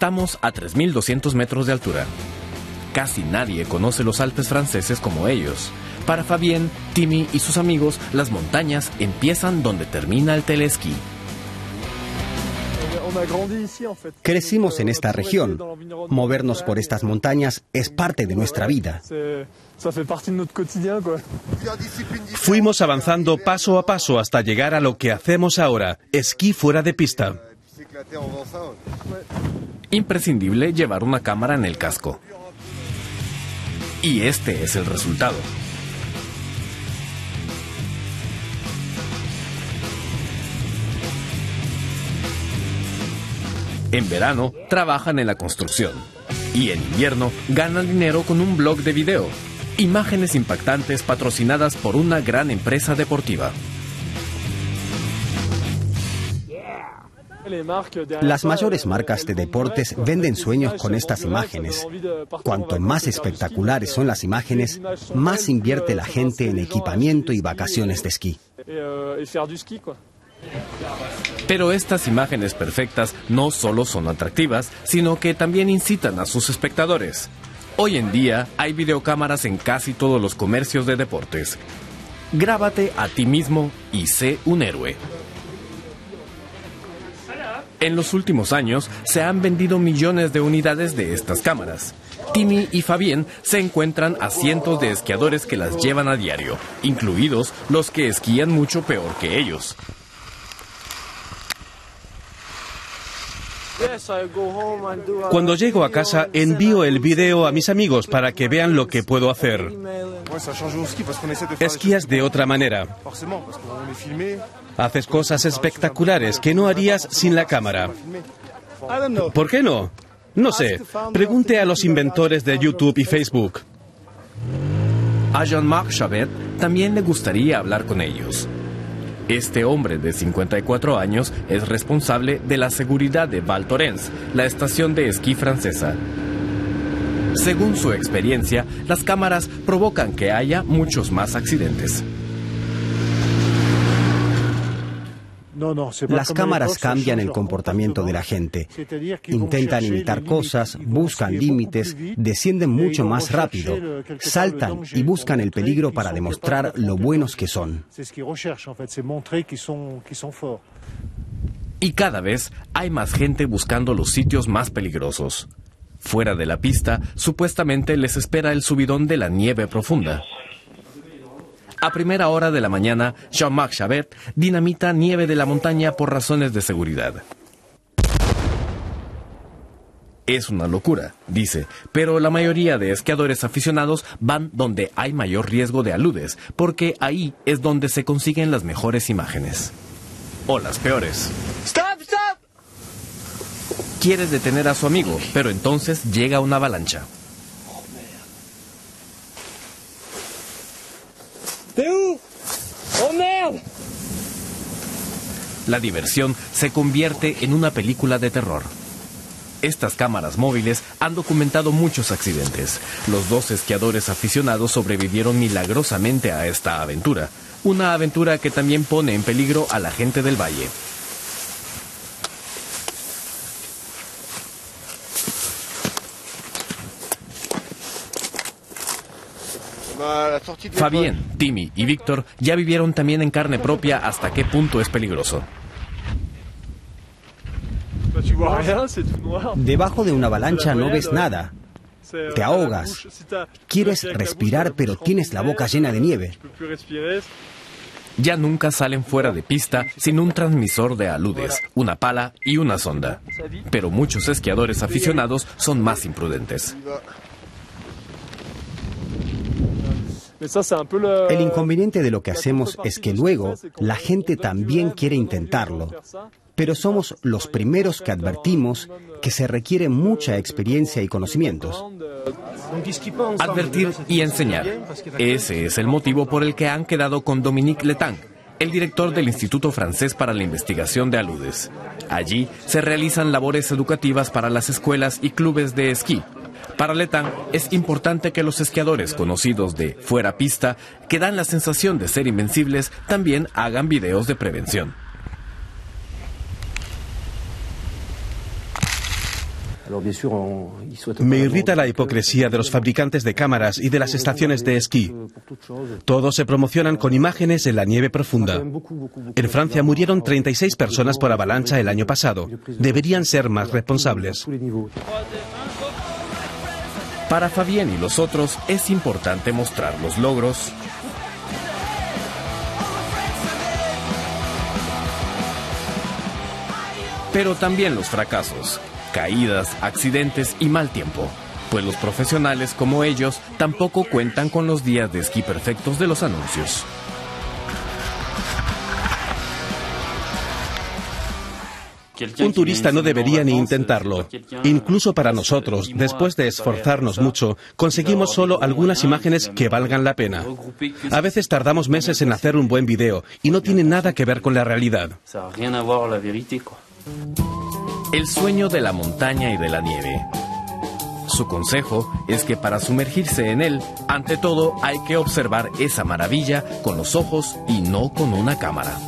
Estamos a 3.200 metros de altura. Casi nadie conoce los Alpes franceses como ellos. Para Fabien, Timmy y sus amigos, las montañas empiezan donde termina el telesquí. Crecimos en esta región. Movernos por estas montañas es parte de nuestra vida. Fuimos avanzando paso a paso hasta llegar a lo que hacemos ahora, esquí fuera de pista. Imprescindible llevar una cámara en el casco. Y este es el resultado. En verano trabajan en la construcción y en invierno ganan dinero con un blog de video. Imágenes impactantes patrocinadas por una gran empresa deportiva. Las mayores marcas de deportes venden sueños con estas imágenes. Cuanto más espectaculares son las imágenes, más invierte la gente en equipamiento y vacaciones de esquí. Pero estas imágenes perfectas no solo son atractivas, sino que también incitan a sus espectadores. Hoy en día hay videocámaras en casi todos los comercios de deportes. Grábate a ti mismo y sé un héroe. En los últimos años se han vendido millones de unidades de estas cámaras. Timmy y Fabien se encuentran a cientos de esquiadores que las llevan a diario, incluidos los que esquían mucho peor que ellos. Cuando llego a casa envío el video a mis amigos para que vean lo que puedo hacer. Esquías de otra manera. Haces cosas espectaculares que no harías sin la cámara. ¿Por qué no? No sé. Pregunte a los inventores de YouTube y Facebook. A Jean-Marc Chabet también le gustaría hablar con ellos. Este hombre de 54 años es responsable de la seguridad de Val Thorens, la estación de esquí francesa. Según su experiencia, las cámaras provocan que haya muchos más accidentes. Las cámaras cambian el comportamiento de la gente. Intentan imitar cosas, buscan límites, descienden mucho más rápido, saltan y buscan el peligro para demostrar lo buenos que son. Y cada vez hay más gente buscando los sitios más peligrosos. Fuera de la pista, supuestamente les espera el subidón de la nieve profunda. A primera hora de la mañana, Jean-Marc Chabert dinamita nieve de la montaña por razones de seguridad. Es una locura, dice, pero la mayoría de esquiadores aficionados van donde hay mayor riesgo de aludes, porque ahí es donde se consiguen las mejores imágenes. O las peores. ¡Stop, stop! Quiere detener a su amigo, pero entonces llega una avalancha. La diversión se convierte en una película de terror. Estas cámaras móviles han documentado muchos accidentes. Los dos esquiadores aficionados sobrevivieron milagrosamente a esta aventura. Una aventura que también pone en peligro a la gente del valle. Fabien, Timmy y Víctor ya vivieron también en carne propia hasta qué punto es peligroso. Debajo de una avalancha no ves nada. Te ahogas. Quieres respirar pero tienes la boca llena de nieve. Ya nunca salen fuera de pista sin un transmisor de aludes, una pala y una sonda. Pero muchos esquiadores aficionados son más imprudentes. El inconveniente de lo que hacemos es que luego la gente también quiere intentarlo, pero somos los primeros que advertimos que se requiere mucha experiencia y conocimientos. Advertir y enseñar. Ese es el motivo por el que han quedado con Dominique Letang, el director del Instituto Francés para la Investigación de Aludes. Allí se realizan labores educativas para las escuelas y clubes de esquí. Para Letang es importante que los esquiadores conocidos de fuera pista, que dan la sensación de ser invencibles, también hagan videos de prevención. Me irrita la hipocresía de los fabricantes de cámaras y de las estaciones de esquí. Todos se promocionan con imágenes en la nieve profunda. En Francia murieron 36 personas por avalancha el año pasado. Deberían ser más responsables. Para Fabien y los otros es importante mostrar los logros, pero también los fracasos, caídas, accidentes y mal tiempo, pues los profesionales como ellos tampoco cuentan con los días de esquí perfectos de los anuncios. Un turista no debería ni intentarlo. Incluso para nosotros, después de esforzarnos mucho, conseguimos solo algunas imágenes que valgan la pena. A veces tardamos meses en hacer un buen video y no tiene nada que ver con la realidad. El sueño de la montaña y de la nieve. Su consejo es que para sumergirse en él, ante todo hay que observar esa maravilla con los ojos y no con una cámara.